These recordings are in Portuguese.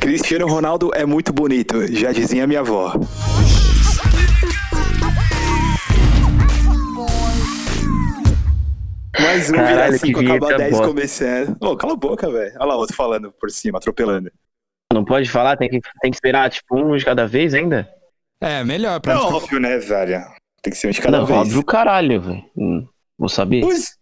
Cristiano Ronaldo é muito bonito, já dizia minha avó. Mais um Caralho, vira 5, que acaba vinheta 10 boa. começando. Ô, cala a boca, velho. Olha lá, outro falando por cima, atropelando. Não pode falar? Tem que, tem que esperar, tipo, um de cada vez ainda? É, melhor pra É ficar... óbvio, né, velho? Tem que ser um de cada não, vez. óbvio caralho, velho. Hum, Vou saber. Pois.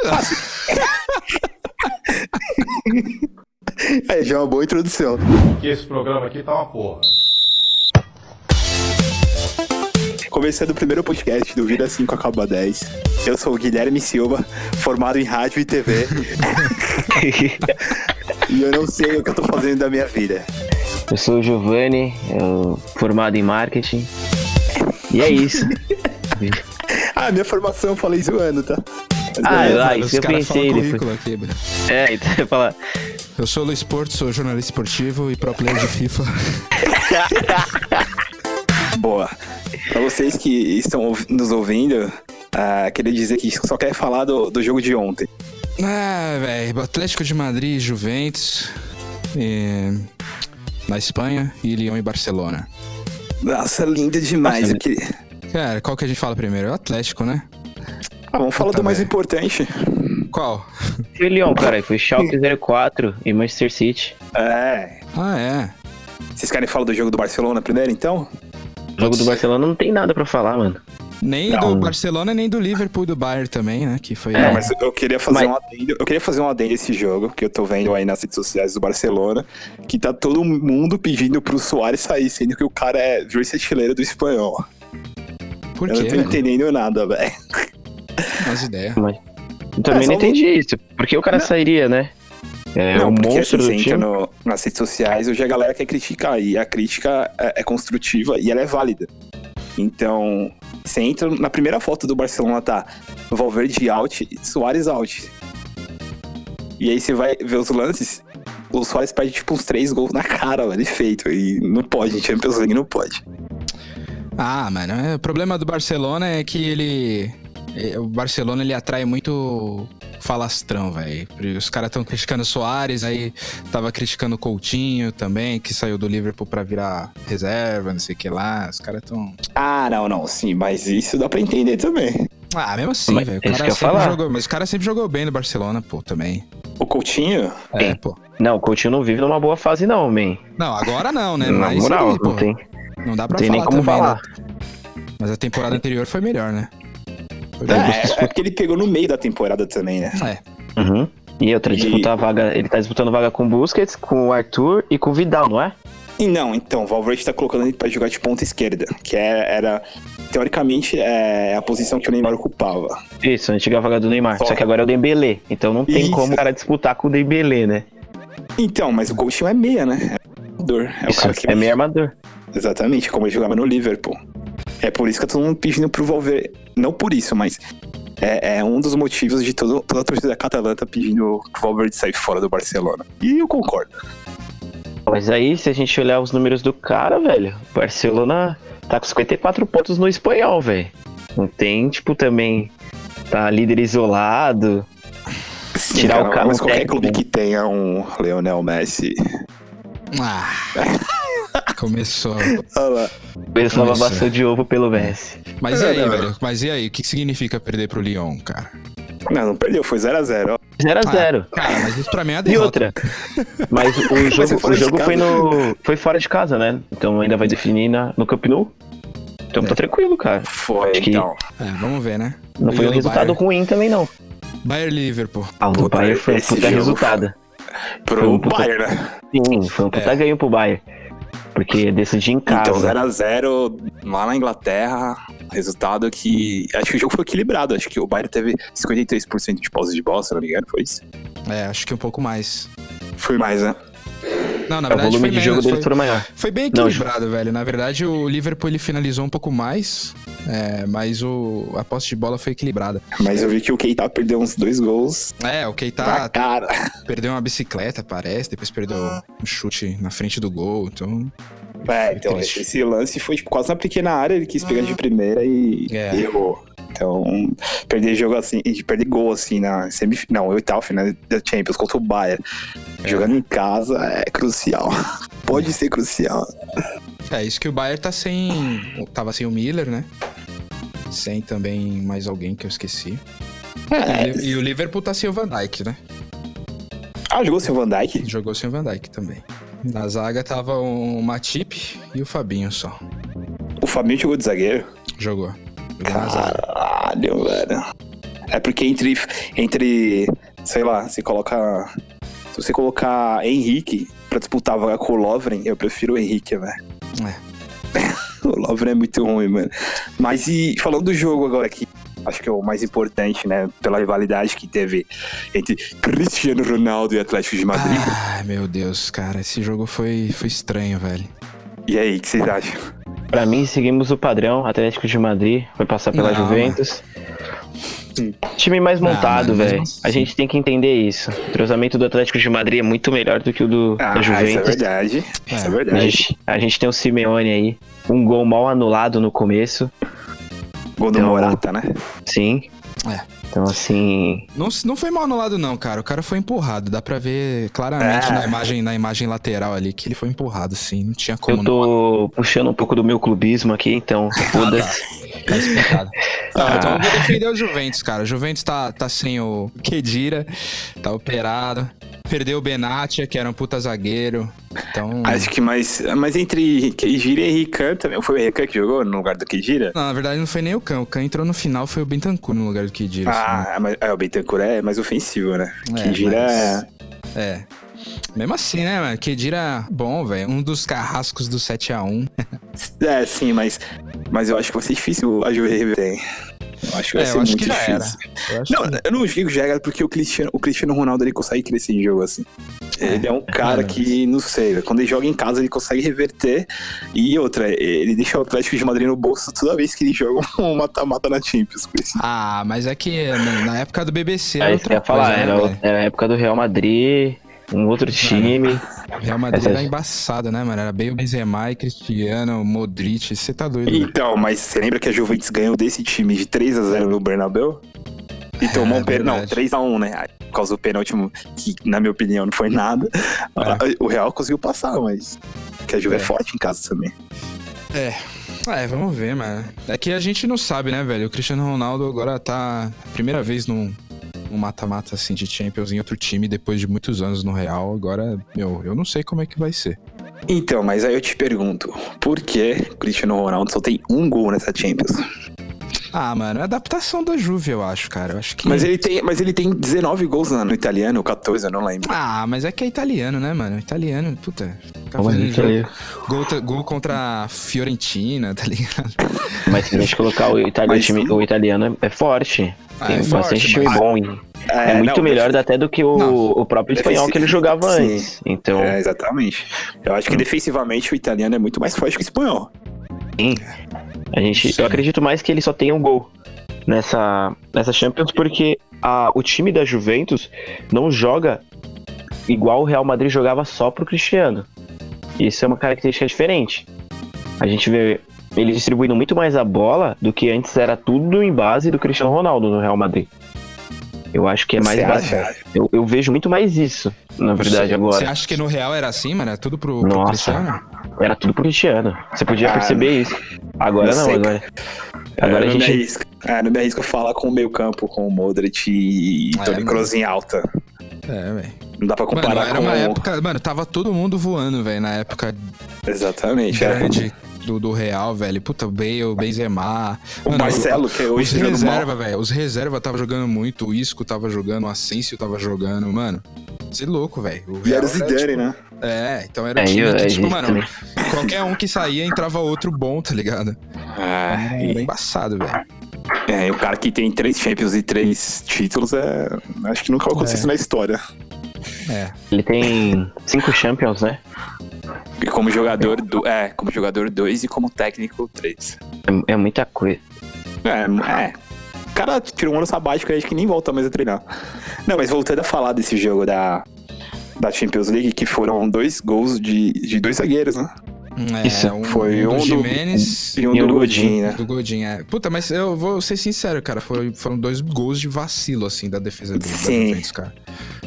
é, já é uma boa introdução. que esse programa aqui tá uma porra. Começando o primeiro podcast do Vida 5 Acaba 10. Eu sou o Guilherme Silva, formado em rádio e TV, e eu não sei o que eu tô fazendo da minha vida. Eu sou o Giovanni, eu formado em marketing. E é isso. Ah, minha formação eu falei zoando, tá? Mas Ah, beleza. ah, isso eu caras falam pensei currículo aqui. É, então eu ia falar. Eu sou o Luiz Porto, sou jornalista esportivo e pro player de FIFA. Boa. Pra vocês que estão nos ouvindo, ah, queria dizer que só quer falar do, do jogo de ontem. Ah, velho, Atlético de Madrid, Juventus, e... na Espanha e Lyon e Barcelona. Nossa, lindo demais. Nossa, Cara, qual que a gente fala primeiro? É o Atlético, né? Ah, vamos falar Puta do mais importante. Qual? E o Lyon, cara, foi Schalke 04 e Manchester City. É. Ah, é. Vocês querem falar do jogo do Barcelona primeiro, então? O jogo do Barcelona não tem nada pra falar, mano. Nem Não. do Barcelona, nem do Liverpool e do Bayern também, né? Que foi. É. Não, mas eu queria fazer Mas- um adendo. Eu queria fazer um adendo esse jogo, que eu tô vendo aí nas redes sociais do Barcelona, que tá todo mundo pedindo pro Soares sair, sendo que o cara é vice-artilheiro do espanhol. Por eu não quê, tô velho? entendendo nada, velho. As ideias. Eu também É, não entendi isso. Por que o cara sairia, né? É não, o porque monstro assim, do você entra time. no- nas redes sociais, hoje a galera quer criticar, e a crítica é, é construtiva e ela é válida. Então, você entra na primeira foto do Barcelona, tá Valverde out, Soares out. E aí você vai ver os lances, o Soares perde tipo uns três gols na cara, velho, feito. E não pode, Champions League não pode. Ah, mano, o problema do Barcelona é que ele. É, O Barcelona ele atrai muito falastrão, velho. Os caras estão criticando o Soares, aí tava criticando o Coutinho também, que saiu do Liverpool pra virar reserva, não sei o que lá. Os caras tão. Ah, não, não, sim, mas isso dá pra entender também. Ah, mesmo assim, Mas velho. Falar. Mas o cara sempre jogou bem no Barcelona, pô, também. O Coutinho, É, É. pô. Não, o Coutinho não vive numa boa fase, não, man. Não, agora não, né? Na Mas moral, não tem, não dá pra tem falar nem como também, falar. né? Mas a temporada anterior foi melhor, né? É, melhor. é porque ele pegou no meio da temporada também, né? É. Uhum. E outra, E- disputa a vaga. Ele tá disputando vaga com o Busquets, com o Arthur e com o Vidal, não é? E não, então, o Valverde tá colocando ele pra jogar de ponta esquerda, que é- era, teoricamente, é a posição que o Neymar ocupava. Isso, a antiga vaga do Neymar. Só. Só que agora é o Dembélé. Então não tem Isso. como o cara disputar com o Dembélé, né? Então, mas o Coutinho é meia, né? É, é o Isso, cara que é meio armador. Exatamente, como ele jogava no Liverpool. É por isso que eu tô pedindo pro Valverde. Não por isso, mas é, é um dos motivos de todo, toda a torcida catalã tá pedindo pro Valverde sair fora do Barcelona. E eu concordo. Mas aí, se a gente olhar os números do cara, velho, o Barcelona tá com 54 pontos no espanhol, velho. Não tem, tipo, também. Tá líder isolado. Sim, Tirar o cara, mas qualquer técnico. clube que tenha um Leonel Messi. Ah. Começou. Olha lá. Começou. babação de ovo pelo Messi. Mas e É, aí, não. velho? Mas e aí? O que que significa perder pro Lyon, cara? Não, não perdeu, foi 0x0. 0x0. Cara, mas isso pra mim é a E derrota. outra. Mas o jogo, fora o jogo foi, no, foi fora de casa, né? Então ainda vai definir na, no Camp Nou. Então tá É. tranquilo, cara. Foi, Acho que- então. É, vamos ver, né? Não foi um o resultado Bayern? ruim também, não. Bayern Liverpool. Ah, o Bayern foi um puta resultado. Pro Foi um puta- Bayern, né? Sim, foi um puta É. ganho pro Bayern. Porque decidir em casa. Então, 0x0 lá na Inglaterra. Resultado que. Acho que o jogo foi equilibrado. Acho que o Bayern teve 53% de posse de bola, se não me engano, foi isso? É, acho que um pouco mais. Foi mais, né? Não, na o verdade volume foi de jogo menos. deles Foi, foi maior. foi bem Não, equilibrado, velho. Na verdade, o Liverpool ele finalizou um pouco mais, é, mas o, a posse de bola foi equilibrada. Mas eu vi que o Keita perdeu uns dois gols É, o Keita cara. perdeu uma bicicleta, parece, depois perdeu um chute na frente do gol, então... É, então triste. esse lance foi tipo, quase na pequena área, ele quis pegar de primeira e É. e errou. Então, perder jogo assim, perder gol assim na semifinal, não, oitava final da Champions contra o Bayern. Jogando em casa é crucial. Pode ser crucial. É, isso que o Bayern tá sem. Tava sem o Miller, né? Sem também mais alguém que eu esqueci. É. E, e o Liverpool tá sem o Van Dijk, né? Ah, jogou sem o Van Dijk? Jogou sem o Van Dijk também. Na zaga tava o Matip e o Fabinho só. O Fabinho jogou de zagueiro? Jogou. Jogou zaga. Caralho, velho. É porque entre, entre, sei lá, se coloca. Se você colocar Henrique pra disputar a vaga com o Lovren, eu prefiro o Henrique, velho. É. O Lovren é muito ruim, mano. Mas e falando do jogo agora aqui, acho que é o mais importante, né? Pela rivalidade que teve entre Cristiano Ronaldo e Atlético de Madrid. Ai, meu Deus, cara, esse jogo foi, foi estranho, velho. E aí, o que vocês acham? Pra mim, seguimos o padrão. Atlético de Madrid vai passar pela Não, Juventus. Time mais montado, velho. mesmo A gente tem que entender isso. O entrosamento do Atlético de Madrid é muito melhor do que o do, Ah, da isso é Juventus. verdade. Isso é É. a, verdade. gente, a gente tem o Simeone aí. Um gol mal anulado no começo. Gol do Então- Morata, né? Sim. É. Então, assim. Não, não foi mal anulado, não, cara. O cara foi empurrado. Dá pra ver claramente É. na, imagem, na imagem lateral ali que ele foi empurrado, sim. Não tinha como Eu tô puxando um pouco do meu clubismo aqui, então. Foda-se. Tá explicado. Não, Ah. então eu vou defender o Juventus, cara. O Juventus tá, tá sem o Kedira, tá operado. Perdeu o Benatia, que era um puta zagueiro. Então. Acho que mais. Mas entre Keijira e Rican também. Foi o Rican que jogou no lugar do Keijira? Não, na verdade não foi nem o Khan. O Khan entrou no final, foi o Bentancur no lugar do Kedira. Ah, mas é, o Bentancur é mais ofensivo, né? É, Keijira é. mas- É. Mesmo assim, né, mano? Kedira, bom, velho. Um dos carrascos do 7x1. É, sim, mas. Mas eu acho que vai ser difícil a Juve reverter. Eu acho que vai É, ser eu acho muito que já era. difícil. Eu acho Não, que- eu não digo já era porque o Cristiano, o Cristiano Ronaldo ele consegue crescer em jogo assim. Ele é um cara mano. que, não sei, quando ele joga em casa ele consegue reverter. E outra, ele deixa o Atlético de Madrid no bolso toda vez que ele joga um mata-mata na Champions. esse- Ah, mas é que na na época do BBC era Aí outra você ia falar, coisa, né, era, era a época do Real Madrid, um outro time. Real Madrid Essa- era embaçado, né, mano? Era bem o Benzema e Cristiano, Modric, você tá doido. mano. Então, mas você lembra que a Juventus ganhou desse time de 3 a 0 no Bernabéu? E tomou É, um pênalti. Não, verdade. 3x1, né? Por causa do pênalti, que na minha opinião não foi nada. O Real conseguiu passar, mas. Que a Juve é, É. forte em casa também. É, vamos ver, mano. É que a gente não sabe, né, velho? O Cristiano Ronaldo agora tá primeira vez num num mata-mata assim de Champions em outro time depois de muitos anos no Real. Agora, meu, eu não sei como é que vai ser. Então, mas aí eu te pergunto, por que Cristiano Ronaldo só tem um gol nessa Champions? Ah, mano, é adaptação da Juve, eu acho, cara. Eu acho que Mas ele tem, mas ele tem 19 gols no italiano, 14, eu não lembro. Ah, mas é que é italiano, né, mano? Italiano, puta. Ali. Gol, gol contra a Fiorentina, tá ligado? Mas se a gente colocar o, itali- Mas- o time- o italiano é forte. Ah, Tem é bastante forte, time mas- bom. e É, muito não, melhor até do que o, Não. o próprio espanhol que ele jogava Sim. antes. Então, É, exatamente. Eu acho que defensivamente o italiano é muito mais forte que o espanhol. A gente, Sim. eu acredito mais que ele só tem um gol nessa, nessa Champions, porque a, o time da Juventus não joga igual o Real Madrid jogava só pro Cristiano. Isso é uma característica diferente. A gente vê ele distribuindo muito mais a bola do que antes era tudo em base do Cristiano Ronaldo no Real Madrid. Eu acho que é mais? Eu, eu vejo muito mais isso, na verdade, agora. Você acha que no Real era assim, mano? É tudo pro, pro. Cristiano? Era tudo pro Cristiano. Você podia Ah, perceber isso. Agora não não, sei, agora. É, Agora eu a não me gente. arrisco. É, não me arrisco a falar com o meio campo, com o Modric e É, Toni mano. Kroos em alta. É, velho. Não dá pra Mano, comparar era com uma o... época. Mano, tava todo mundo voando, velho, na época Exatamente. é. grande do, do Real, velho. Puta, o Bale, o Benzema. O Mano, Marcelo, que Os hoje tá jogando reserva, mal. velho. Os reserva tava jogando muito. O Isco tava jogando, o Asensio tava jogando. Mano, você é louco, velho. O E era o Zidane, tipo, né? É, então era um É, time eu- que, tipo, mano, qualquer um que saía entrava outro bom, tá ligado? Ah, Era e- embaçado, velho. é, e o cara que tem três Champions e três títulos, é... acho que nunca vai acontecer É. isso na história. É. Ele tem cinco Champions, né? Como jogador, do... é, como jogador dois e como técnico três. É, é muita coisa. É, é. O cara tirou um ano sabático e acho que nem volta mais a treinar. Não, mas voltando a falar desse jogo da, da Champions League, que foram dois gols de, de dois zagueiros, né? É, Isso, um, foi um um do do- Jimenez E um E do o Godin, né? do Godin, é. Puta, mas eu vou ser sincero, cara. Foram, foram dois gols de vacilo, assim, da defesa do, da Sim. Juventus, cara.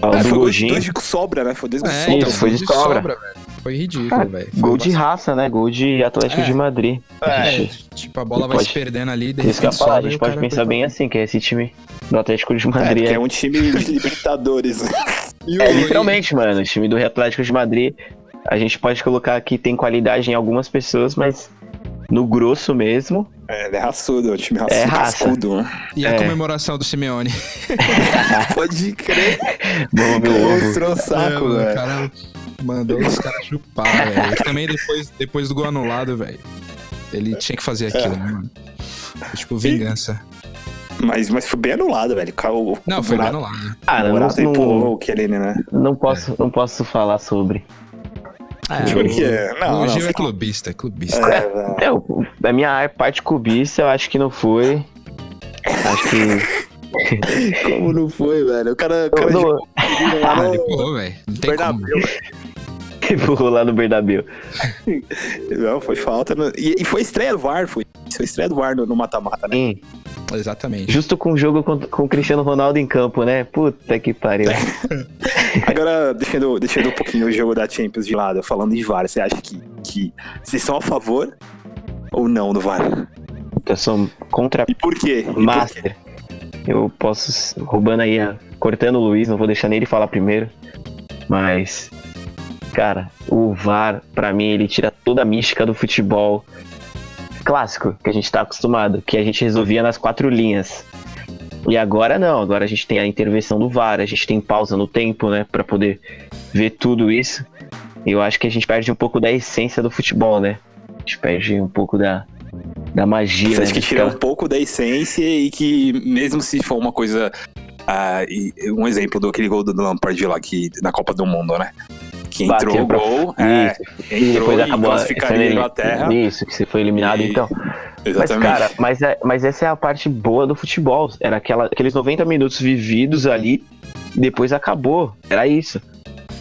Ah, o É, do foi dois, Godinho. dois de sobra, né? Foi dois de É, sobra. então, foi de de sobra. velho. Foi ridículo, velho. Gol de raça, né? Gol de Atlético É. de Madrid. É, tipo, a bola vai Pode- se perdendo ali, de Isso que eu repente falar, a gente o pode pensar bem assim, que é esse time do Atlético de É, Madrid. que É, é um time de Libertadores. O- é, literalmente, mano, o time do Atlético de Madrid, a gente pode colocar que tem qualidade em algumas pessoas, mas no grosso mesmo, É, ele é raçudo, é um time raçudo, É raça. cascudo, né? E a É. comemoração do Simeone. Pode crer. vamos meu ovo. O saco, É, o velho. Mandou os caras chupar, velho. E também depois, depois do gol anulado, velho. Ele tinha que fazer aquilo, né, mano? Foi, tipo, vingança. Mas, mas foi bem anulado, velho. O, Não, foi o bem Morata- anulado. Ah, o não, não, empurrou o Chiellini, né? não posso, não posso falar sobre. É, Por o- quê? Não, o não, Gil é clubista, é clubista. É, velho. É, o- a minha parte cubista, eu acho que não foi. Acho que. Como não foi, velho? O cara, o cara Não, lá Ah, empurrou, velho. Não tem como. Empurrou lá no Bernabéu. Não, foi falta. no- E, e foi estreia do VAR, foi. Foi estreia do VAR no mata-mata, né? Sim, Exatamente. justo com o jogo com, com o Cristiano Ronaldo em campo, né? Puta que pariu. Agora, deixando, deixando um pouquinho o jogo da Champions de lado, falando de VAR, você acha que, que vocês são a favor ou não do VAR? Eu sou contra E por quê? E por quê? Master. Eu posso, roubando aí, a- cortando o Luiz, não vou deixar nem ele falar primeiro. Mas, cara, o VAR, pra mim, ele tira toda a mística do futebol clássico que a gente tá acostumado, que a gente resolvia nas quatro linhas. E agora não, agora a gente tem a intervenção do VAR, a gente tem pausa no tempo, né, Pra poder ver tudo isso. E eu acho que a gente perde um pouco da essência do futebol, né? A gente perde um pouco da, da magia, Você né? acha que de tira um pouco da essência e que, mesmo se for uma coisa. ah, um exemplo do aquele gol do Lampard lá que, na Copa do Mundo, né? Que entrou o pra- gol, é, Isso, entrou depois e acabou classificaria a Inglaterra. Isso, que você foi eliminado, E- então. Mas, Exatamente. cara, mas, é- mas essa é a parte boa do futebol. Era aquela, aqueles 90 minutos vividos ali, depois acabou. Era isso.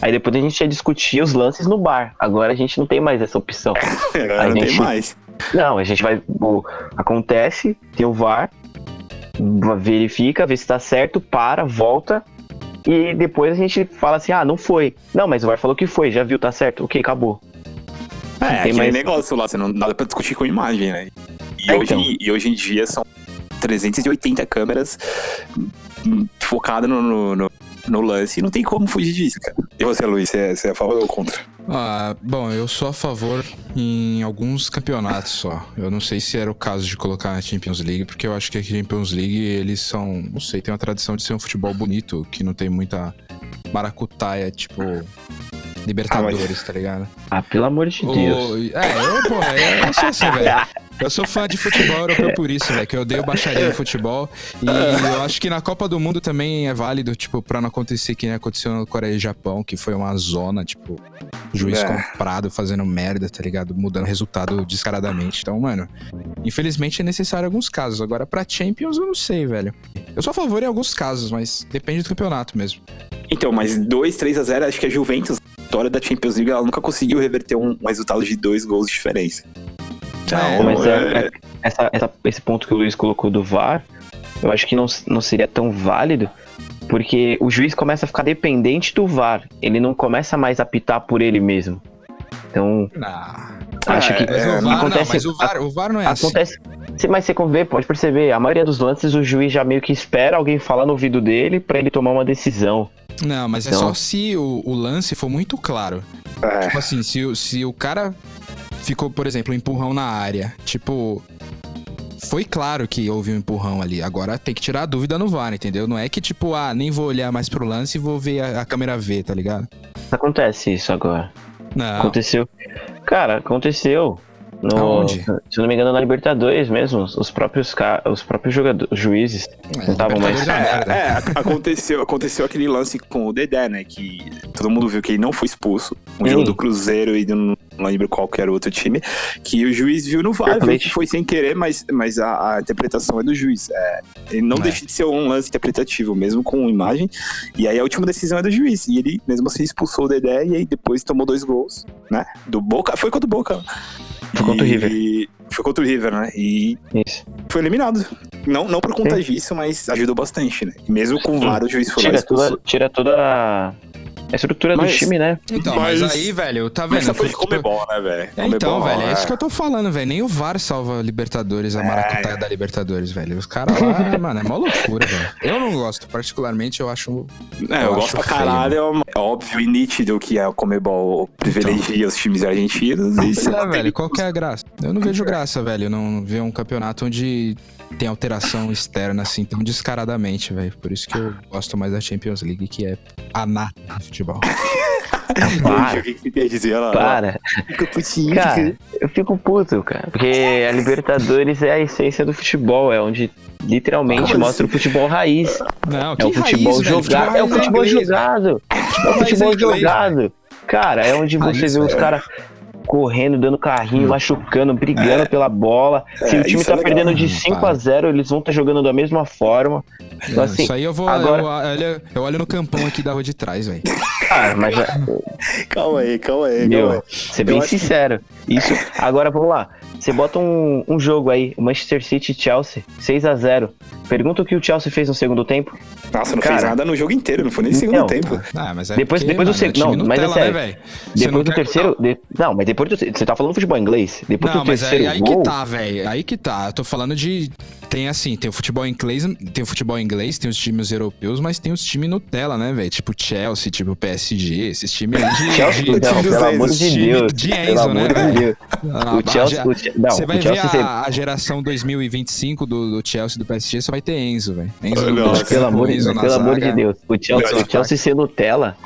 Aí depois a gente ia discutir os lances no bar. Agora a gente não tem mais essa opção. Agora a não tem mais. Não, a gente vai. acontece, tem o VAR, verifica, vê se tá certo, para, volta. E depois a gente fala assim: ah, não foi. Não, mas o VAR falou que foi, já viu, tá certo. Ok, acabou. É, tem aquele mais- negócio lá, você não dá pra discutir com imagem, né? E, É, hoje, então. e hoje em dia são 380 câmeras hum, focadas no, no, no- no lance e não tem como fugir disso, cara. E você, Luiz, você é, você é a favor ou contra? Ah, bom, eu sou a favor em alguns campeonatos só. Eu não sei se era o caso de colocar na Champions League, porque eu acho que a Champions League, eles são, não sei, tem uma tradição de ser um futebol bonito, que não tem muita maracutaia, tipo Libertadores, tá ligado? Ah, pelo amor de Deus. O- é, eu, pô, eu, eu sou assim, velho. Eu sou fã de futebol europeu por isso, velho, que eu odeio baixaria no futebol. E eu acho que na Copa do Mundo também é válido, tipo, pra não acontecer que nem aconteceu no Coreia e Japão, que foi uma zona, tipo, juiz É. comprado fazendo merda, tá ligado? Mudando resultado descaradamente. Então, mano, infelizmente é necessário alguns casos. Agora, pra Champions, eu não sei, velho. Eu sou a favor em alguns casos, mas depende do campeonato mesmo. Então, mas 2, 3 a 0 acho que a Juventus, a vitória da Champions League, ela nunca conseguiu reverter um, um resultado de dois gols de diferença. É, Então, Mas é- é- essa- essa- esse ponto que o Luiz colocou do VAR, eu acho que não, não seria tão válido, porque o juiz começa a ficar dependente do VAR. Ele não começa mais a apitar por ele mesmo. Então, Não. acho É, que Mas, é, o VAR, acontece- não, mas o VAR, o VAR não é assim. acontece. Cê- Mas você vê, pode perceber, a maioria dos lances o juiz já meio que espera alguém falar no ouvido dele pra ele tomar uma decisão. Não, mas é Então- só se o, o lance for muito claro. é, Tipo assim, se, o- se o cara ficou, por exemplo, um empurrão na área, tipo. Foi claro que houve um empurrão ali. Agora tem que tirar a dúvida no VAR, entendeu? Não é que, tipo, ah, nem vou olhar mais pro lance e vou ver a, a câmera ver, tá ligado? Acontece isso agora. Não. Aconteceu. Cara, aconteceu. No, Aonde? Se não me engano, na Libertadores mesmo, os próprios, os próprios jogadores, juízes É, não estavam mais. É. É, é, aconteceu, aconteceu aquele lance com o Dedé, né? Que todo mundo viu que ele não foi expulso. Um Sim. jogo do Cruzeiro e do, não lembro qual que era o outro time. Que o juiz viu no VAR, viu que foi sem querer, mas, mas a, a interpretação é do juiz. É, ele não É. deixa de ser um lance interpretativo, mesmo com imagem. E aí a última decisão é do juiz. E ele mesmo assim expulsou o Dedé e aí depois tomou dois gols, né? Do Boca. Foi contra o Boca. Foi contra o River. Foi contra o River, né? E Isso. foi eliminado. Não, não por conta disso, mas ajudou bastante, né? E mesmo com vários juízes foram Tira toda, tira toda a a estrutura Mas- do time, né? Então, mas, Mas- aí, velho, tá Mas vendo? tá falando de Tipo, Comebol, né, velho? É, então, velho, é isso é. que eu tô falando, velho. Nem o VAR salva Libertadores, a É. maracutaia da Libertadores, velho. Os caras lá, mano, é mó loucura, velho. Eu não gosto, particularmente, eu acho. É, eu, Eu gosto pra caralho. É óbvio e nítido que é o Comebol privilegia os times argentinos. E Pois se é, não tem- velho, qual que é a graça? Eu não vejo graça, velho. Não ver um campeonato onde tem alteração externa, assim, tão descaradamente, velho. Por isso que eu gosto mais da Champions League, que é a nata do futebol. Poxa, o que, que você quer dizer? Olha lá, Para. Fica putinho. Cara, eu fico puto, cara. Porque a Libertadores é a essência do futebol, é onde literalmente Como mostra o futebol raiz. Não, É o futebol jogado. É o futebol jogado. É o futebol jogado. Cara, é onde você Raiz, vê os caras correndo, dando carrinho, machucando, brigando pela bola. Se É, o time é tá legal. perdendo de Hum, 5 para. a 0 eles vão estar jogando da mesma forma. Então, assim, Isso aí eu vou. agora- Eu, olho, eu olho no campão aqui da rua de trás, velho. Cara, mas Calma aí, calma aí, calma Meu, aí. ser bem que- sincero. Isso. Agora vamos lá. Você bota um, um jogo aí, Manchester City Chelsea, 6 a 0 Pergunta o que o Chelsea fez no segundo tempo. Nossa, não Cara. fez nada no jogo inteiro, não foi nem Então, segundo tempo. Ah, mas é Depois- porque, depois do mano, é seg- time não, mas é Nutella, sério. né, não Depois do terceiro. de- Não, mas depois do. Você tá falando futebol inglês? Depois Não, do mas aí, terceiro aí gol. que tá, velho. Aí que tá. Eu tô falando de. Tem assim, tem o futebol inglês, tem o futebol inglês, tem os times europeus, mas tem os times Nutella, né, velho? Tipo Chelsea, tipo PSG, esses times aí de. Chelsea, de, não, dos pelo amor Enzos, de Deus. de pelo Enzo, amor né, de velho? O Chelsea. o Che- não, Você vai o Chelsea. ver a, a geração 2025 do, do Chelsea e do PSG, você vai ter Enzo, velho. Enzo, gol, Pelo amor, de- Enzo pelo amor de. Deus. O Chelsea, Não, o Chelsea ser Nutella.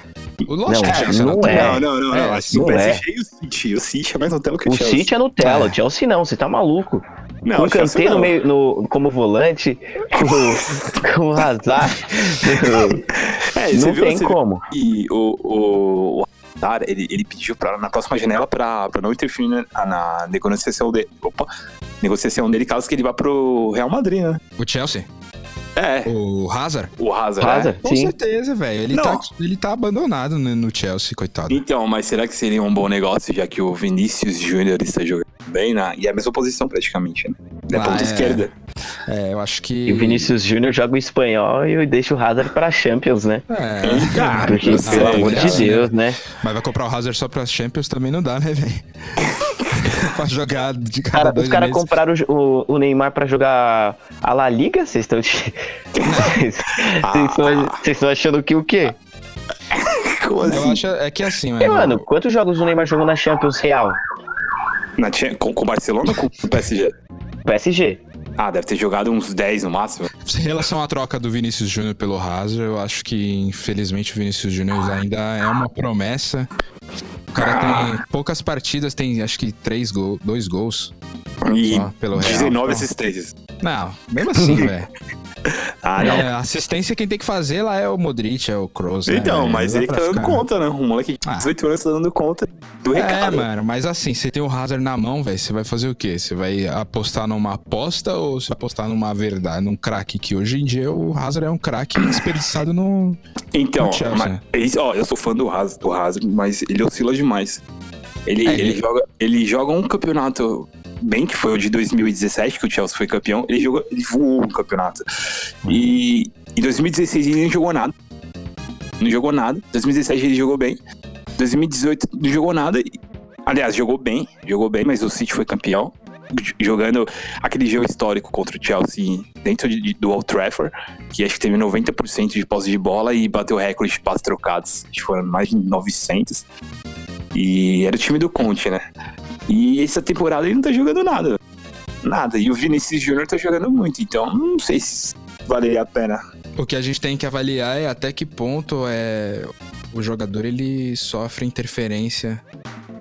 O Lógico Não, o Chelsea não é. Não, não, não, não. É, Acho que o não PSG e o City. O City é mais Nutella que o, O Chelsea. City é Nutella, É. o Chelsea não, você tá maluco. Não, com o o Chelsea Kanté no não. meio, no, como volante, com, o Hazard. É, não viu, tem viu como. E o, o, o Hazard, ele, ele pediu pra, na próxima janela pra, pra não interferir na, na negociação dele. Opa, negociação dele caso que ele vá pro Real Madrid, né? O Chelsea? É, O Hazard? o Hazard. Hazard, Com sim. certeza, velho. Ele Não. tá, ele tá abandonado no, no Chelsea, É. coitado. Então, mas será que seria um bom negócio, já que o Vinícius Júnior está jogando bem na. E é a mesma posição praticamente, né? É Ah, ponta é. esquerda. É, eu acho que. E o Vinícius Júnior joga o espanhol e deixa o Hazard pra Champions, né? É. Ah, Porque, eu pelo amor de né? Deus, né? Mas vai comprar o Hazard só pra Champions também não dá, né, velho? pra jogar de cada Cara, dois os caras compraram o, o- o Neymar pra jogar a La Liga? Vocês estão. Vocês estão- vocês estão achando que o quê? Como Eu assim? acho é que assim, E, mano. mano, quantos jogos o Neymar jogou na Champions Real? Na, com, com o Barcelona ou com o PSG? PSG. Ah, deve ter jogado uns 10 no máximo. Em relação à troca do Vinícius Júnior pelo Hazard, eu acho que, infelizmente, o Vinícius Júnior ainda é uma promessa. O cara tem poucas partidas, tem acho que três gols, dois gols. E Só pelo Real, 19 assistências. Não, mesmo assim, velho. Ah, não. É, assistência quem tem que fazer lá é o Modric, é o Kroos, né, então, velho? mas ele tá dando conta, né? Um moleque de Ah. 18 anos tá dando conta do É, recado. mano, mas assim, você tem o Hazard na mão, velho, você vai fazer o quê? Você vai apostar numa aposta ou você vai apostar numa verdade, num craque que hoje em dia o Hazard é um craque desperdiçado no... Então, No Chelsea, mas, né? isso- ó, eu sou fã do Hazard, do Hazard, mas ele oscila demais. Ele, É, ele, ele- joga, ele joga um campeonato bem que foi o de 2017, que o Chelsea foi campeão. Ele, jogou, ele voou um campeonato. E em 2016 ele não jogou nada. Não jogou nada. 2017 ele jogou bem. 2018 não jogou nada. Aliás, jogou bem, jogou bem, mas o City foi campeão. Jogando aquele jogo histórico contra o Chelsea dentro de- do Old Trafford, que acho que teve 90% de posse de bola e bateu recorde de passes trocados. Acho que foram mais de 900. E era o time do Conte, né? E essa temporada ele não tá jogando nada. Nada. E o Vinicius Júnior tá jogando muito, então não sei se valeria a pena. O que a gente tem que avaliar é até que ponto é o jogador ele sofre interferência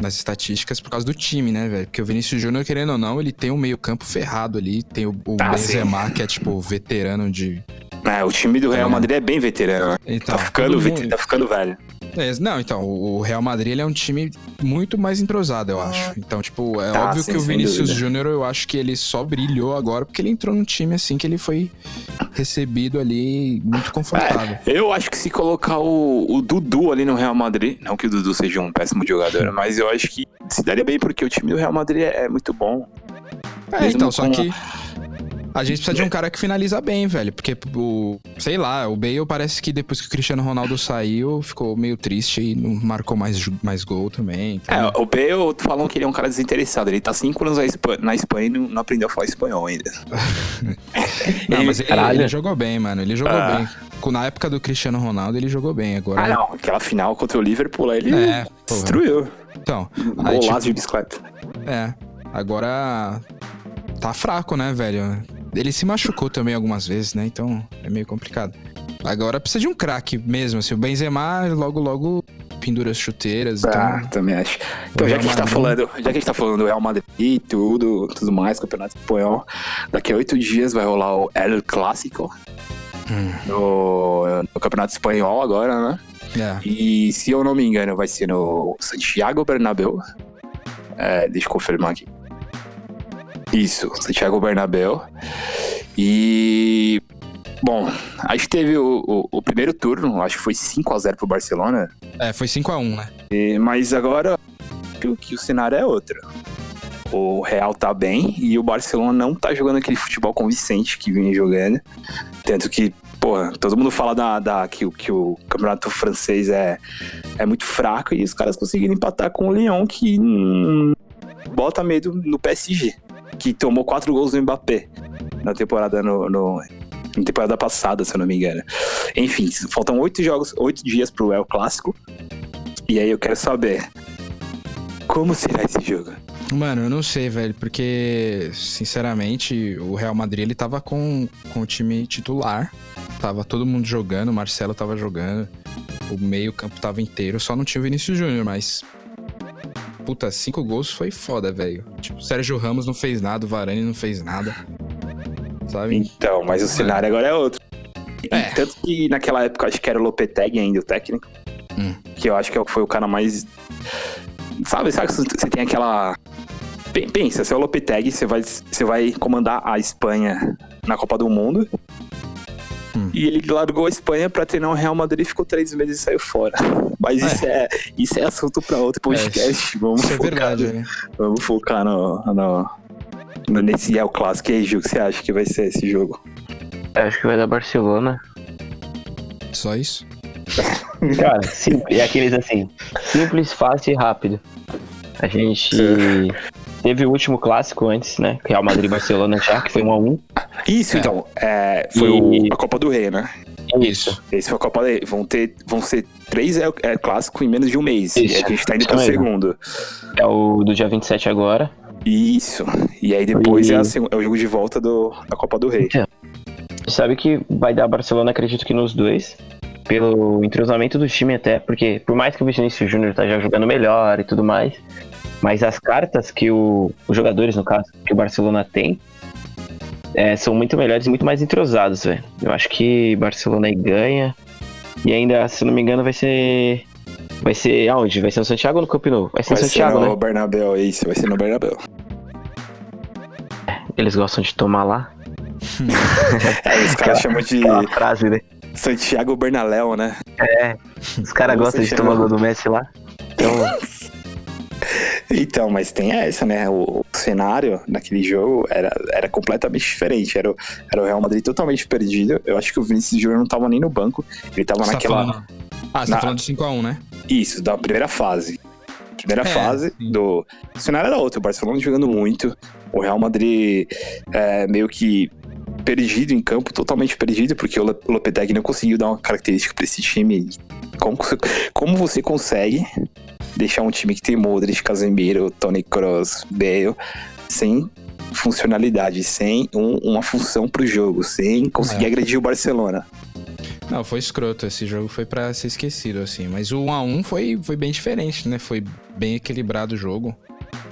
nas estatísticas por causa do time, né, velho? Porque o Vinícius Júnior, querendo ou não, ele tem um meio-campo ferrado ali, tem o, o Ah, Benzema, que é tipo veterano de. É, o time do Real É. Madrid é bem veterano. Então, Tá ficando, mundo- tá ficando velho. É, não, então, o Real Madrid ele é um time muito mais entrosado, eu acho. Então, tipo, é Ah, óbvio que o Vinícius. Júnior, eu acho que ele só brilhou agora porque ele entrou num time assim que ele foi recebido ali muito confortável. Eu acho que se colocar o, o Dudu ali no Real Madrid, não que o Dudu seja um péssimo jogador, mas eu acho que se daria bem, porque o time do Real Madrid é, é muito bom. É, Mesmo então, só que A gente precisa de um cara que finaliza bem, velho. Porque o. Sei lá, o Bale parece que depois que o Cristiano Ronaldo saiu, ficou meio triste e não marcou mais, mais gol também. então- É, o Bale falam que ele é um cara desinteressado. Ele tá cinco anos na Espa- na Espanha e não não aprendeu a falar espanhol ainda. Não, mas ele, ele jogou bem, mano. Ele jogou Ah. bem. Na época do Cristiano Ronaldo, ele jogou bem. Agora. Ah, não. Aquela final contra o Liverpool, ele É, destruiu. Então, Golaço tipo, de bicicleta. É. Agora tá fraco, né, velho? Ele se machucou também algumas vezes, né? Então é meio complicado. Agora precisa de um craque mesmo. Assim, o Benzema logo, logo pendura as chuteiras. Então, Ah, também acho. Então, já que a gente tá falando, já que a gente tá falando do Real Madrid e tudo, tudo mais, Campeonato Espanhol, daqui a oito dias vai rolar o El Clássico Hum. no, no Campeonato Espanhol agora, né? é. E se eu não me engano, vai ser no Santiago Bernabéu. É, deixa eu confirmar aqui. Isso, Santiago Bernabéu. E. Bom, acho que teve o, o- o primeiro turno, acho que foi 5x0 pro Barcelona. É, foi 5x1, né? E- mas agora que, o- que o cenário é outro. O Real tá bem e o Barcelona não tá jogando aquele futebol convincente que vinha jogando. Tanto que, porra, todo mundo fala da, da- que, o- que o campeonato francês é, é muito fraco e os caras conseguiram empatar com o Lyon, que hum, bota medo no PSG, que tomou quatro gols do Mbappé na temporada no, no- na temporada passada, se eu não me engano. Enfim, faltam oito jogos, oito dias pro El Clássico. E aí eu quero saber como será esse jogo? Mano, eu não sei, velho, porque, sinceramente, o Real Madrid ele tava com, com o time titular. Tava todo mundo jogando, o Marcelo tava jogando, o meio-campo tava inteiro, só não tinha o Vinícius Júnior, mas. Puta, cinco gols foi foda, velho. Tipo, Sérgio Ramos não fez nada, o Varane não fez nada. Sabe? Então, mas o cenário agora é outro. E É. Tanto que naquela época acho que era o Lopetegui ainda, o técnico. Hum. Que eu acho que foi o cara mais. Sabe, sabe que você tem aquela. Pen- Pensa, você é o Lopetegui, você vai, você vai comandar a Espanha na Copa do Mundo. Hum. E ele largou a Espanha pra treinar o Real Madrid, ficou três meses e saiu fora. Mas isso é, isso é assunto pra outro podcast. Vamos Isso é focar verdade, né? Vamos focar no, no, no- nesse El Clássico. E aí, Gil, o que você acha que vai ser esse jogo? Eu acho que vai dar Barcelona. Só isso? Cara, simples. É aqueles assim, simples, fácil e rápido. A gente teve o último clássico antes, né? Real Madrid e Barcelona já, que foi 1 a 1 Isso, É. então. é, foi E- o- a Copa do Rei, né? Isso. Esse foi a Copa do Rei. Vão, ter, vão ser três El, El Clássico em menos de um mês. E Isso, a gente tá indo pro segundo. É o do dia 27 agora. Isso. E aí depois E- é, a seg- é o jogo de volta do, da Copa do Rei. Você sabe que vai dar Barcelona, acredito que nos dois. Pelo entrosamento do time até, porque por mais que o Vinícius Júnior tá já jogando melhor e tudo mais, mas as cartas que o, os jogadores, no caso, que o Barcelona tem, é, são muito melhores e muito mais entrosados, velho. Eu acho que Barcelona aí ganha. E ainda, se não me engano, vai ser. Vai ser aonde? Vai ser no Santiago ou no Camp Nou? Vai ser Vai no Santiago, ser no né? Bernabéu, isso. Vai ser no Bernabéu. Eles gostam de tomar lá. É, os caras chamam de frase, né? Santiago Bernaléu, né? Os caras gostam de tomar gol do Messi lá. Então, Então, mas tem essa, né? O, o cenário naquele jogo era, era completamente diferente. Era, o- era o Real Madrid totalmente perdido. Eu acho que o Vinícius Júnior não tava nem no banco. Ele tava Você tá naquela. falando- Ah, você na- tá falando de 5x1, né? Isso, da primeira fase. Primeira É, fase sim. do. O cenário era outro. O Barcelona jogando muito. O Real Madrid é, meio que perdido em campo, totalmente perdido, porque o Lo- Lopetegui não conseguiu dar uma característica pra esse time. Como, como você consegue deixar um time que tem Modric, Casemiro, Toni Kroos, Bale, sem funcionalidade, sem um- uma função pro jogo, sem conseguir É. agredir o Barcelona? Não, foi escroto. Esse jogo foi pra ser esquecido, assim. Mas o 1x1 foi, foi bem diferente, né? Foi bem equilibrado o jogo.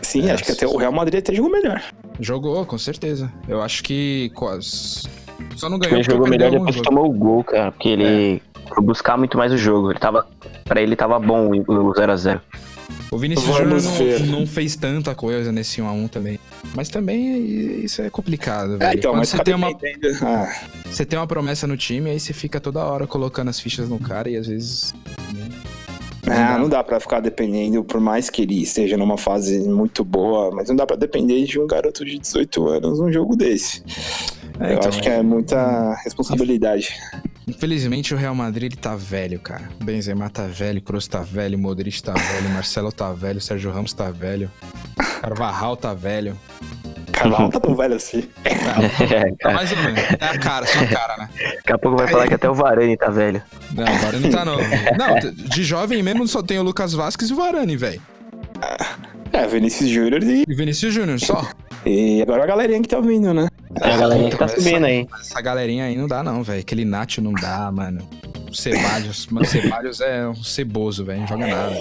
Sim, É, acho que até o Real Madrid até jogou melhor. Jogou, com certeza. Eu acho que quase. Só não ganhou Ele porque jogou melhor um depois que tomou o gol, cara. Porque ele foi buscar muito mais o jogo. Ele tava. Pra ele tava bom o 0x0. O Vinícius Júnior Vamos não, não fez tanta coisa nesse 1x1 também. Mas também é- isso é complicado, É, velho. então, Quando mas você, fica tem uma, Ah, você tem uma promessa no time, aí você fica toda hora colocando as fichas no cara e às vezes. Não ah, dá. não dá pra ficar dependendo, por mais que ele esteja numa fase muito boa, mas não dá pra depender de um garoto de 18 anos num jogo desse. Eu então, acho que é muita responsabilidade. Infelizmente o Real Madrid ele tá velho, cara. Benzema tá velho, Kroos tá velho, Modric tá velho, Marcelo tá velho, Sérgio Ramos tá velho, Carvajal tá velho. Carvalho tá tão velho assim. É, Tá mais ou menos. É a cara, só a cara, né? daqui a pouco vai falar que até o Varane tá velho. Não, o Varane tá novo. Não, de jovem mesmo só tem o Lucas Vasquez e o Varane, velho. É, Vinícius Júnior e, E o Vinícius Júnior, só. e agora a galerinha que tá vindo, né? É a galerinha que tá Então, subindo essa- aí. Essa galerinha aí não dá, não, velho. Aquele Nacho não dá, mano. O Ceballos, mano, o Ceballos é um ceboso, velho. Não joga nada.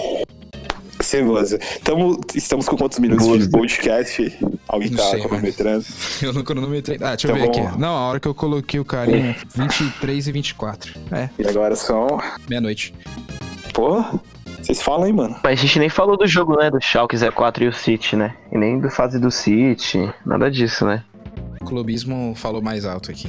Ceboso. Tamo, estamos com quantos minutos de podcast? Alguém Não tá sei, cronometrando? Eu não cronometrei. Ah, deixa Então eu ver vamos aqui. Não, a hora que eu coloquei o carinha, 23 e 24. É, E agora são. meia-noite. Pô, vocês falam aí, mano. Mas a gente nem falou do jogo, né? Do Schalke 04 e o City, né? E nem do fase do City, nada disso, né? O clubismo falou mais alto aqui.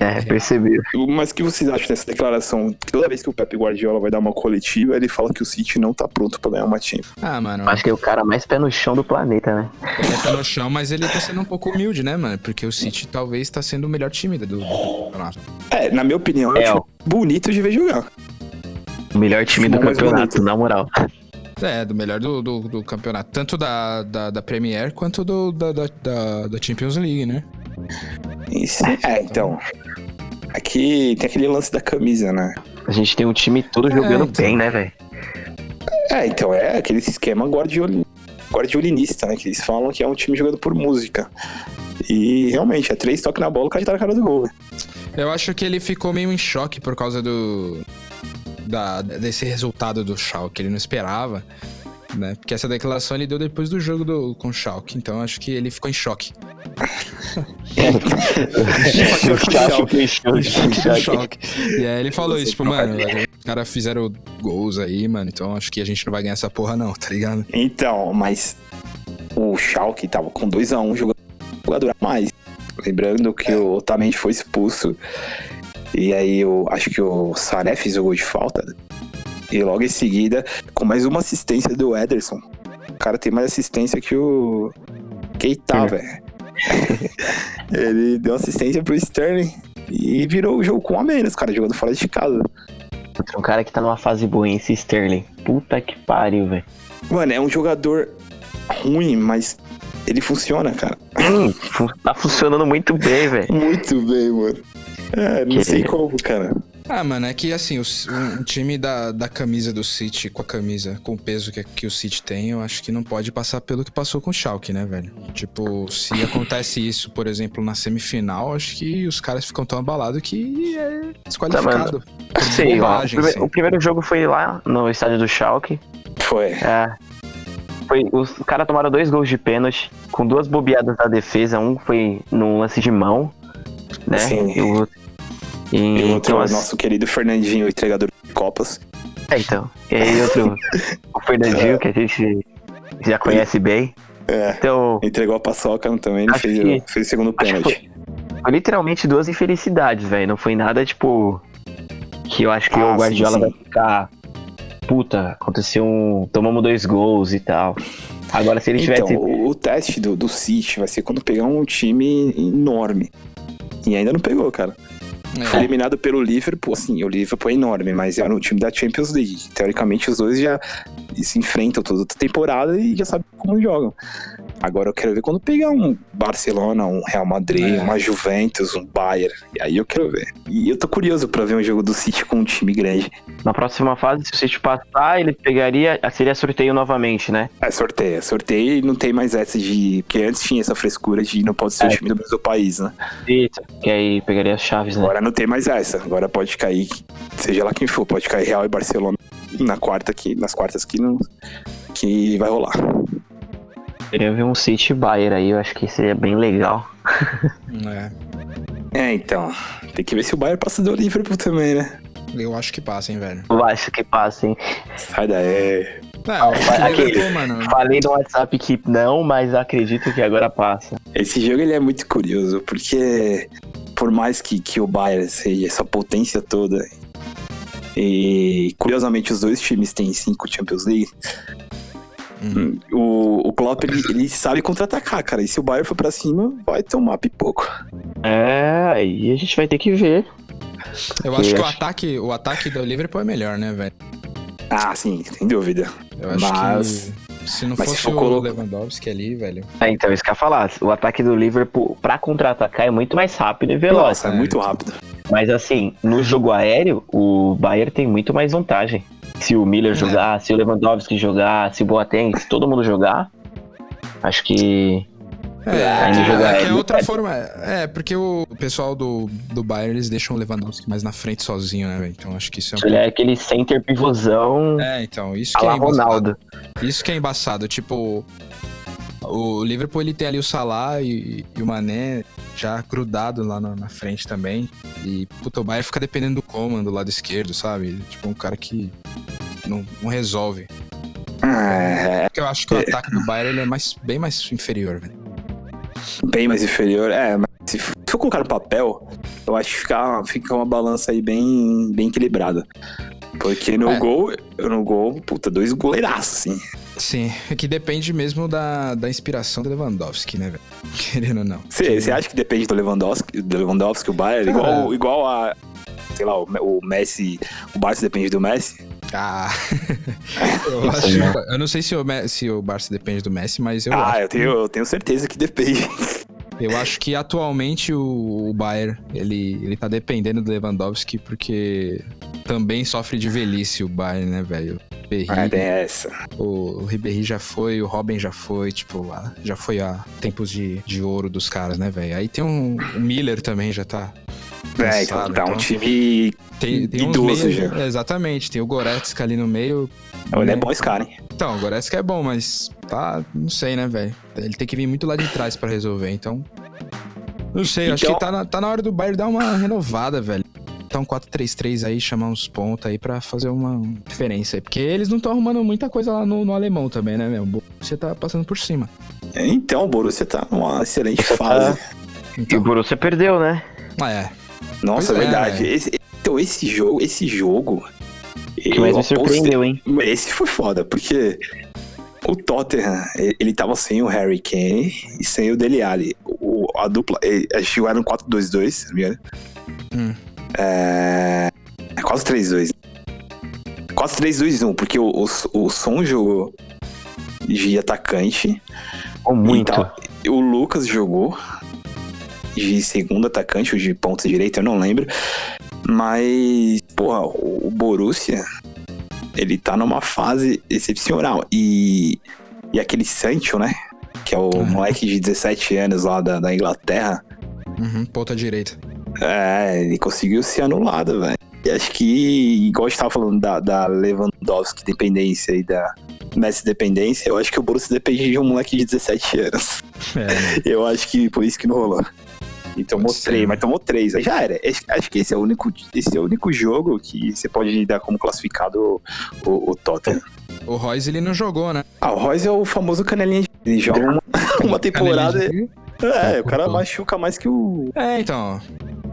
É, percebi. Mas o que vocês acham dessa declaração? Toda vez que o Pepe Guardiola vai dar uma coletiva, ele fala que o City não tá pronto pra ganhar uma Champions. Ah, mano, Acho que é o cara mais pé no chão do planeta, né? ele é pé no chão, mas ele tá sendo um pouco humilde, né, mano? Porque o City talvez tá sendo o melhor time do, campeonato. É, na minha opinião, é, time bonito de ver jogar. O melhor time do campeonato, bonito. na moral. É, do melhor do, do, do campeonato. Tanto da, da, da Premier quanto do, da, da, da, Champions League, né? Isso. É, então. Aqui tem aquele lance da camisa, né? A gente tem um time todo jogando então. bem, né, velho? É, então é aquele esquema guardioli... guardiolinista, né? Que eles falam que é um time jogando por música. E realmente, é três toques na bola, o cara tá na cara do gol. né? Eu acho que ele ficou meio em choque por causa do. Da, desse resultado do Schalke. Ele não esperava, né? Porque essa declaração ele deu depois do jogo do, com o Schalke. Então acho que ele ficou em choque. E aí ele falou isso, tipo, mano, os caras fizeram gols aí, mano. Então acho que a gente não vai ganhar essa porra, não, tá ligado? Então, mas o Schalke tava com 2x1 um jogando jogador a mais. Lembrando que o Otamendi foi expulso. E aí eu acho que o Saré fez o gol de falta. E logo em seguida, com mais uma assistência do Ederson. O cara tem mais assistência que o Keita, Hum. velho. Ele deu assistência pro Sterling e virou o jogo com a menos, cara, jogando fora de casa. Um cara que tá numa fase boa, hein, esse Sterling. Puta que pariu, velho. Mano, é um jogador ruim, mas ele funciona, cara. Hum, tá funcionando muito bem, velho. Muito bem, mano. É, não Que- sei como, cara. Ah, mano, é que assim, o, um, time da, da camisa do City, com a camisa, com o peso que, que o City tem, eu acho que não pode passar pelo que passou com o Schalke, né, velho? Tipo, se acontece isso, por exemplo, na semifinal, acho que os caras ficam tão abalados que é desqualificado. Por Sei, ó, o, bobagem, prime- assim. o primeiro jogo foi lá no estádio do Schalke. Foi. É. Foi, os caras tomaram dois gols de pênalti, com duas bobeadas da defesa. Um foi num lance de mão, né? Sim. E o outro. E, E o outro, então, as- nosso querido Fernandinho, entregador de Copas. É, então. E aí outro, o Fernandinho, que a gente já conhece bem. É. Então, Entregou a paçoca também, fez, que- fez o segundo pênalti. foi literalmente duas infelicidades, velho. Não foi nada, tipo. Que eu acho que Ah, o Guardiola sim, sim. vai ficar. Puta, aconteceu um. Tomamos dois gols e tal. Agora, se ele Então, tivesse. o, teste do, do City vai ser quando pegar um time enorme. E ainda não pegou, cara. Foi É. eliminado pelo Liverpool, assim, o Liverpool é enorme, mas era um time da Champions League. Teoricamente, os dois já se enfrentam toda a temporada e já sabem como jogam. Agora eu quero ver quando pegar um Barcelona, um Real Madrid, É. uma Juventus, um Bayern. E aí eu quero ver. E eu tô curioso pra ver um jogo do City com um time grande. Na próxima fase, se o City passar, ele pegaria. Seria sorteio novamente, né? É, sorteio. Sorteio e não tem mais essa de. Porque antes tinha essa frescura de não pode ser o É. time do mesmo país, né? Eita, que aí pegaria as chaves, né? Agora não tem mais essa. Agora pode cair, seja lá quem for, pode cair Real e Barcelona na quarta aqui, nas quartas que não. Que vai rolar. Queria ver um City Bayern aí, eu acho que seria bem legal. É. É, então. Tem que ver se o Bayern passa do Liverpool também, né? Eu acho que passa, hein, velho. Eu acho que passa, hein? Sai daí. Não, que Aquele- mano. Falei no WhatsApp que não, mas acredito que agora passa. Esse jogo ele é muito curioso, porque por mais que, que o Bayern seja essa potência toda, e curiosamente os dois times têm cinco Champions League, Hum. O, o Klopp, ele, ele sabe contra-atacar, cara. E se o Bayern for pra cima, vai tomar pipoco. É, aí a gente vai ter que ver. Eu acho que o ataque, o ataque do Liverpool é melhor, né, velho? Ah, sim, sem dúvida. Eu acho Mas- que se não mas se fosse for o colo- Lewandowski ali, velho. É, então, isso que eu ia falar. O ataque do Liverpool pra contra-atacar é muito mais rápido e veloz. Nossa, é né? muito rápido. Mas assim, no jogo aéreo, o Bayern tem muito mais vantagem. Se o Miller jogar, se o Lewandowski jogar, se o Boateng, se todo mundo jogar, acho que É, é, que é aéreo- outra forma. É, porque o pessoal do, do Bayern, eles deixam o Lewandowski mais na frente sozinho, né, velho? Então acho que isso é um ele é aquele center pivôzão É, então, isso que é embaçado. Ronaldo. Isso que é embaçado. Tipo, o Liverpool ele tem ali o Salah e, e o Mané já grudado lá na, na frente também. E, puta, o Bayern fica dependendo do Coman do lado esquerdo, sabe? Tipo, um cara que não, não resolve. É, eu acho que o ataque do Bayern ele é mais, bem mais inferior, velho. bem mais inferior. É, mas se for colocar no papel, eu acho que fica, fica uma balança aí bem, bem equilibrada. Porque no É. gol, no gol, puta, dois goleiraços, assim. Sim, é que depende mesmo da, da inspiração do Lewandowski, né, velho? Querendo ou não. Você acha que depende do Lewandowski, do Lewandowski o Bayern? Cara. Igual, igual a, sei lá, o, o Messi, o Barça depende do Messi? Ah, eu, acho, eu não sei se o, se o Barça depende do Messi, mas eu ah, acho. eu tenho, eu tenho certeza que depende. Eu acho que atualmente o, o Bayern, ele, ele tá dependendo do Lewandowski porque também sofre de velhice o Bayern, né, velho? Ah, tem essa. o, o Ribéry já foi, o Robin já foi, tipo, a- já foi a tempos de, de ouro dos caras, né, velho? Aí tem um, o Miller também já tá. É, então tá um então time. Tem, tem idoso já. é, Exatamente, tem o Goretzka ali no meio. Ele é né? bom esse cara, hein? Então, o Goretzka é bom, mas tá, não sei, né, velho? Ele tem que vir muito lá de trás pra resolver, então. Não sei, acho Então- que tá na, tá na hora do Bayern dar uma renovada, velho. Então, 4-3-3 aí, chamar uns pontos aí pra fazer uma diferença aí. Porque eles não estão arrumando muita coisa lá no, no alemão também, né, meu? Você tá passando por cima. Então, o Borussia tá numa excelente Você tá- fase. E o Então, Borussia perdeu, né? ah, é. Nossa, Pois é, verdade. velho. Esse- então, esse jogo, esse jogo. Que mais me surpreendeu, hein? Esse foi foda, porque o Tottenham, ele tava sem o Harry Kane e sem o Dele Alli. O, a dupla, ele- eles jogaram 4-2-2, se não me engano. Hum. É, é quase 3-2. 4-3-2-1, porque o, o, o Son jogou de atacante. Ou muito. E o Lucas jogou de segundo atacante, ou de ponta direita, eu não lembro. Mas, porra, o Borussia, ele tá numa fase excepcional. E, e aquele Sancho, né? Que é o Uhum. moleque de 17 anos lá da, da Inglaterra. Uhum, ponta direita. É, ele conseguiu ser anulado, velho. E acho que, igual a gente tava falando da, da Lewandowski dependência e da Messi dependência, eu acho que o Borussia depende de um moleque de 17 anos. É, né? Eu acho que por isso que não rolou. E tomou Pode ser, três, mas tomou três. Aí já era. Acho, que esse é, o único, esse é o único jogo que você pode dar como classificado o, o Tottenham. o Royce, ele não jogou, né? Ah, o Royce é o famoso canelinha de... Ele joga uma, uma temporada... É, o cara Tá, machuca mais que o... É, então.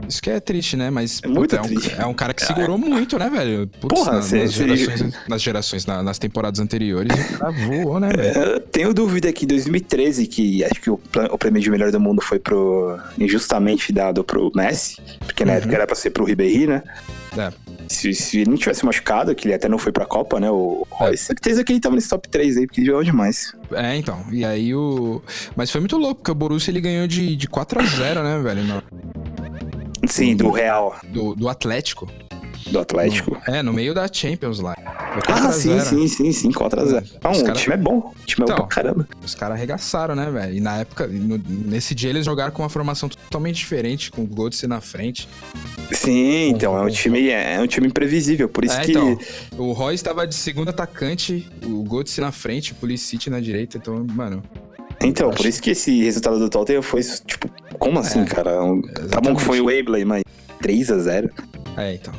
Isso que é triste, né? Mas É muito é, um, triste. é um cara que segurou muito, né, velho? Putz, Porra, na- cê- nas, cê- gerações, nas gerações, na- nas temporadas anteriores, o cara voou, né, velho? Eu tenho dúvida que em 2013, que acho que o, o prêmio de melhor do mundo foi pro... Injustamente dado pro Messi, porque na Uhum. época era pra ser pro Ribéry, né? É. Se, se ele não tivesse machucado, que ele até não foi pra Copa, né? O Royce, certeza que ele tava nesse top 3 aí, porque ele jogou demais. É, então. E aí o. Mas foi muito louco, porque o Borussia ele ganhou de, de 4x0, né, velho? Sim, do Real, do, do Atlético. do Atlético. É, no meio da Champions lá. Ah, 4x0. sim, sim, sim, sim, 4x0. Ah, um, cara- o time é bom. O time é bom Então. pra caramba. Os caras arregaçaram, né, velho? E na época, no- nesse dia eles jogaram com uma formação totalmente diferente, com o Götze na frente. Sim, então, é um time, é um time imprevisível. Por isso É, que. então, o Royce estava de segundo atacante, o Götze na frente, o Pulisic na direita, então, mano... Então, acho- por isso que esse resultado do Tottenham foi, tipo, como assim, É, cara? Um- Tá bom que foi o Wembley, mas 3x0. É, então.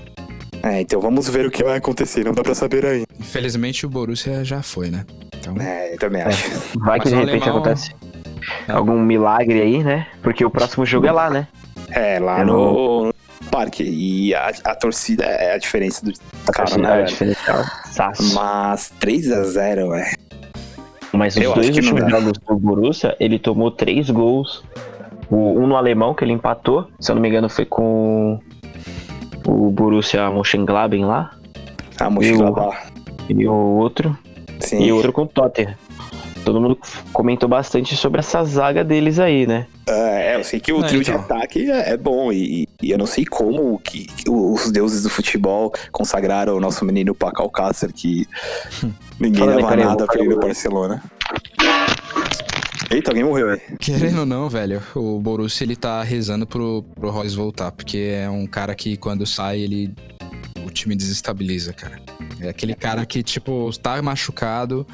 É, então vamos ver o que vai acontecer, não dá pra saber ainda. Infelizmente o Borussia já foi, né? Então, É, eu também acho. Vai que Mas de repente alemão- acontece É. algum milagre aí, né? Porque o próximo jogo é lá, né? É, lá É no, no parque. E a, a torcida é a diferença do cara, Torcida né, é diferencial. Saço. Mas 3x0, é. Mas os Eu dois acho que não últimos jogos do Borussia, ele tomou três gols. O, um no alemão, que ele empatou. Se eu não me engano, foi com o Borussia Mönchengladbach lá. Ah, Mönchengladbach. E o outro. Sim. E o outro com o Tottenham. Todo mundo comentou bastante sobre essa zaga deles aí, né? É, eu sei que o É, trio de então. ataque é, é bom e, e eu não sei como que, que os deuses do futebol consagraram o nosso menino Paco Alcácer, que ninguém Fala aí, dava carinha, nada pra ele no. Barcelona. Eita, alguém morreu aí. Querendo ou não, velho, o Borussia ele tá rezando pro, pro Royce voltar, porque é um cara que quando sai, ele. O time desestabiliza, cara. É aquele cara que, tipo, tá machucado,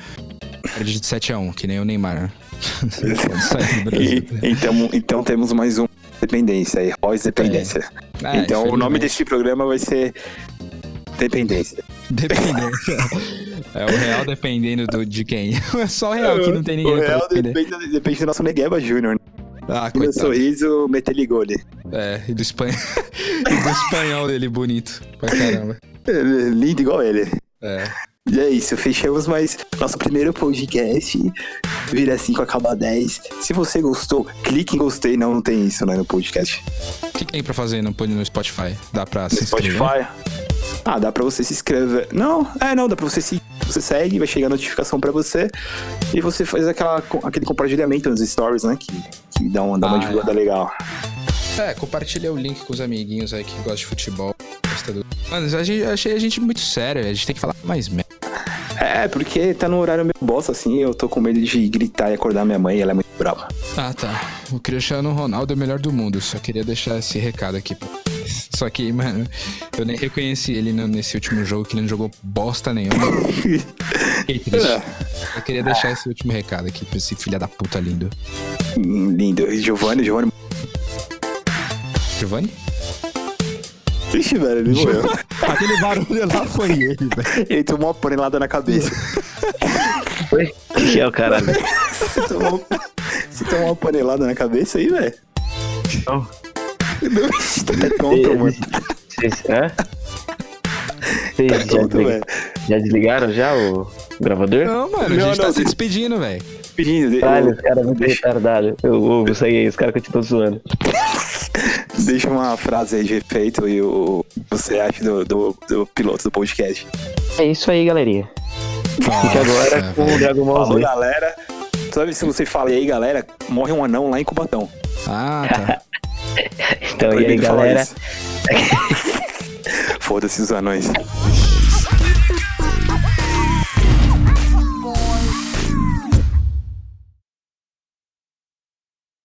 perde de 7x1, que nem o Neymar, né? Quando sai do Brasil. E- então, então temos mais uma dependência aí, Royce Dependência. Ah, então o nome desse programa vai ser Dependência. Dependência. É o real dependendo do, de quem. É só o real que não tem ninguém o real depende, depende do nosso Negueba Júnior. né? Ah, E Meu coitado. sorriso, meteligole. É, e do, espanhol... e do espanhol dele bonito. Pra caramba. Lindo igual ele. É. E é isso, fechamos mais nosso primeiro podcast. Vira 5, acaba 10. Se você gostou, clique em gostei. Não, não tem isso né, no podcast. O que, que tem pra fazer no, no Spotify? Dá pra No se inscrever? Spotify. Ah, dá pra você se inscrever. Não, é, não, dá pra você se. Você segue, vai chegar a notificação pra você. E você faz aquela, aquele compartilhamento nos stories, né? Que, que dá, uma, dá uma Ah, divulgada legal. É, compartilha o link com os amiguinhos aí que gostam de futebol. do- Mano, a gente, achei a gente muito sério. A gente tem que falar mais merda. É, porque tá no horário meio bosta, assim. Eu tô com medo de gritar e acordar minha mãe. Ela é muito brava. Ah, tá. O Cristiano Ronaldo é o melhor do mudo. Só queria deixar esse recado aqui. Só que, mano, eu nem reconheci ele nesse último jogo, que ele não jogou bosta nenhuma. Fiquei triste. É. Eu queria deixar esse último recado aqui pra esse filho da puta lindo. Lindo. Giovanni, Giovanni. Giovanni? Ixi, velho, ele morreu. Aquele barulho lá foi ele, velho. Ele tomou uma panelada na cabeça. Oi? Que é o caralho? Você tomou, você tomou uma panelada na cabeça aí, velho? Não. Não, Tá até tonto, mano. Vocês, hã? Vocês Tá já, tonto, deslig- velho. já desligaram já o gravador? Não, mano, Não, a gente não, tá se despedindo, velho. Pedindo, eu- Caralho, os caras muito retardados. Eu ouvo, segue aí, os caras continuam zoando. deixa uma frase aí de efeito e o você acha do, do, do piloto do podcast. É isso aí, galerinha. Fique agora com o. Dragon Ball Falou, Z. galera. Sabe se você fala e aí, galera, morre um anão lá em Cubatão. Ah, tá. Então, e aí, galera? Foda-se os anões.